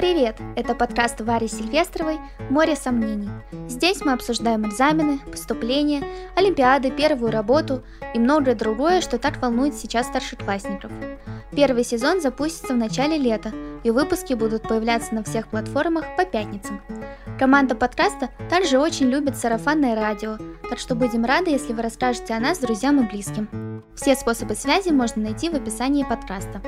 Привет! Это подкаст Вари Сильвестровой «Море сомнений». Здесь мы обсуждаем экзамены, поступления, олимпиады, первую работу и многое другое, что так волнует сейчас старшеклассников. Первый сезон запустится в начале лета, и выпуски будут появляться на всех платформах по пятницам. Команда подкаста также очень любит сарафанное радио, так что будем рады, если вы расскажете о нас друзьям и близким. Все способы связи можно найти в описании подкаста.